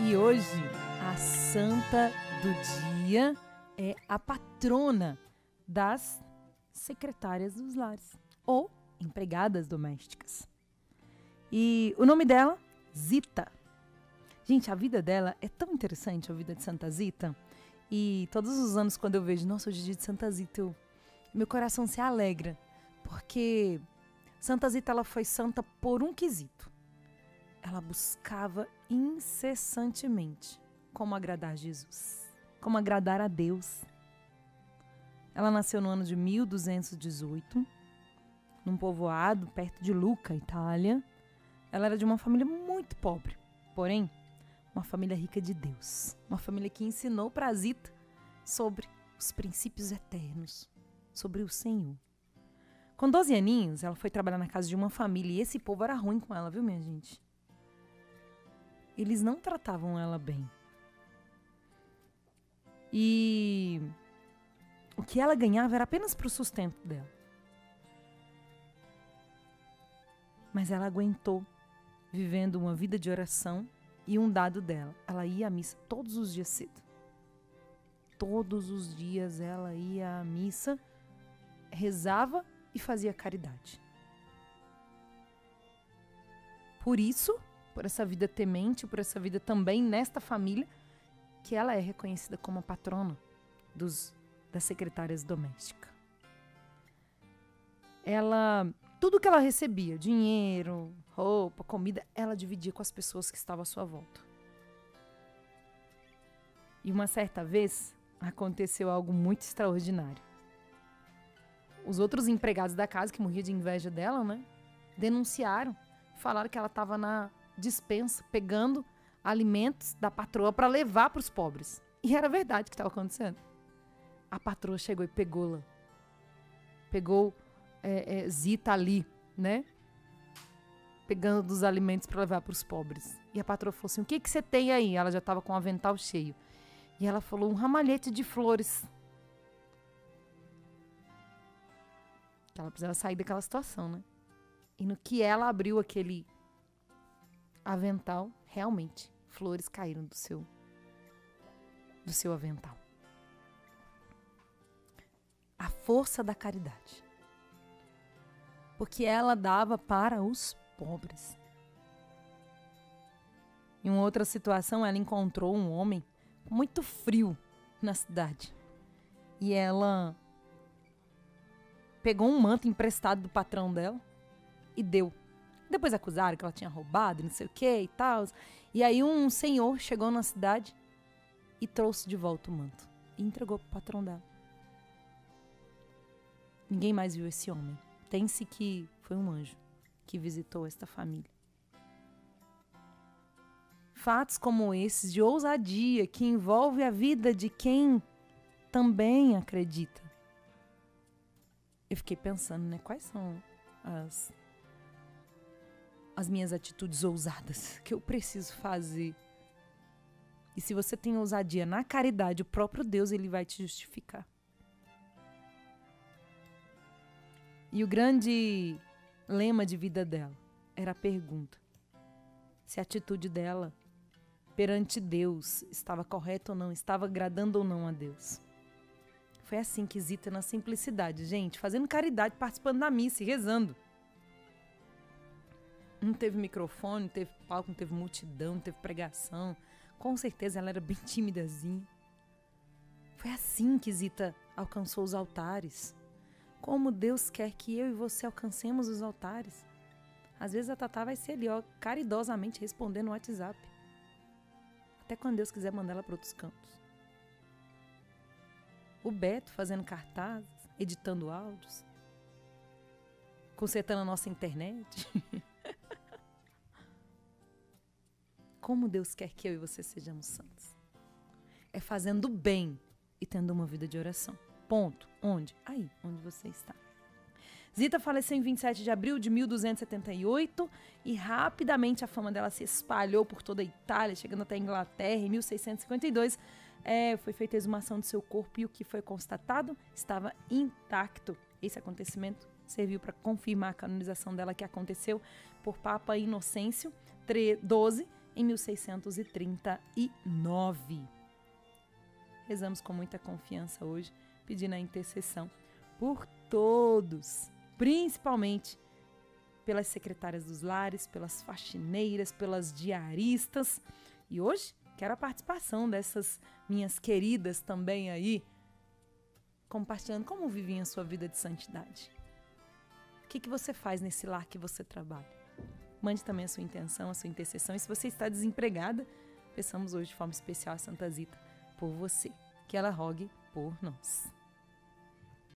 E hoje, a santa do dia é a patrona das secretárias dos lares ou empregadas domésticas. E o nome dela, Zita. Gente, a vida dela é tão interessante, a vida de Santa Zita. E todos os anos, quando eu vejo, nossa, hoje é dia de Santa Zita, eu, meu coração se alegra. Porque Santa Zita ela foi santa por um quesito. Ela buscava incessantemente como agradar Jesus, como agradar a Deus. Ela nasceu no ano de 1218, num povoado perto de Lucca, Itália. Ela era de uma família muito pobre, porém, uma família rica de Deus. Uma família que ensinou para Zita sobre os princípios eternos, sobre o Senhor. Com 12 aninhos, ela foi trabalhar na casa de uma família e esse povo era ruim com ela, viu, minha gente? Eles não tratavam ela bem. E o que ela ganhava era apenas para o sustento dela. Mas ela aguentou vivendo uma vida de oração e um dado dela. Ela ia à missa todos os dias cedo. Todos os dias ela ia à missa, rezava e fazia caridade. Por isso, por essa vida temente, por essa vida também nesta família, que ela é reconhecida como a patrona dos, das secretárias domésticas. Ela, tudo que ela recebia, dinheiro, roupa, comida, ela dividia com as pessoas que estavam à sua volta. E uma certa vez aconteceu algo muito extraordinário. Os outros empregados da casa, que morriam de inveja dela, né? Denunciaram, falaram que ela estava na dispensa pegando alimentos da patroa para levar para os pobres. E era verdade o que estava acontecendo. A patroa chegou e pegou-la. Pegou é, é, Zita ali, né? Pegando dos alimentos para levar para os pobres. E a patroa falou assim: O que, que você tem aí? Ela já estava com o avental cheio. E ela falou: Um ramalhete de flores. Que ela precisava sair daquela situação, né? E no que ela abriu aquele avental, realmente, flores caíram do seu do seu avental. A força da caridade. Porque ela dava para os pobres. Em uma outra situação, ela encontrou um homem muito frio na cidade. E ela pegou um manto emprestado do patrão dela e deu. Depois acusaram que ela tinha roubado, não sei o que e tal. E aí um senhor chegou na cidade e trouxe de volta o manto. E entregou pro patrão dela. Ninguém mais viu esse homem. Tem-se que foi um anjo que visitou esta família. Fatos como esses de ousadia que envolve a vida de quem também acredita. Eu fiquei pensando, né? Quais são as as minhas atitudes ousadas que eu preciso fazer. E se você tem ousadia na caridade, o próprio Deus ele vai te justificar. E o grande lema de vida dela era a pergunta: se a atitude dela perante Deus estava correta ou não, estava agradando ou não a Deus. Foi assim que Zita, na simplicidade, gente, fazendo caridade, participando da missa e rezando. Não teve microfone, não teve palco, não teve multidão, não teve pregação. Com certeza ela era bem timidazinha. Foi assim que Zita alcançou os altares. Como Deus quer que eu e você alcancemos os altares. Às vezes a Tatá vai ser ali, ó, caridosamente respondendo no WhatsApp. Até quando Deus quiser mandar ela para outros cantos. O Beto fazendo cartazes, editando áudios, consertando a nossa internet. como Deus quer que eu e você sejamos santos. É fazendo bem e tendo uma vida de oração. Ponto. Onde? Aí, onde você está. Zita faleceu em 27 de abril de 1278 e rapidamente a fama dela se espalhou por toda a Itália, chegando até a Inglaterra em 1652. É, foi feita a exumação de seu corpo e o que foi constatado estava intacto. Esse acontecimento serviu para confirmar a canonização dela que aconteceu por Papa Inocêncio XII em 1639. Rezamos com muita confiança hoje, pedindo a intercessão por todos, principalmente pelas secretárias dos lares, pelas faxineiras, pelas diaristas. E hoje quero a participação dessas minhas queridas também aí, compartilhando como vivem a sua vida de santidade. O que, que você faz nesse lar que você trabalha? Mande também a sua intenção, a sua intercessão. E se você está desempregada, peçamos hoje de forma especial a Santa Zita por você, que ela rogue por nós.